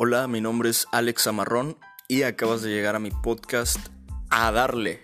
Hola, mi nombre es Alex Amarrón y acabas de llegar a mi podcast A Darle.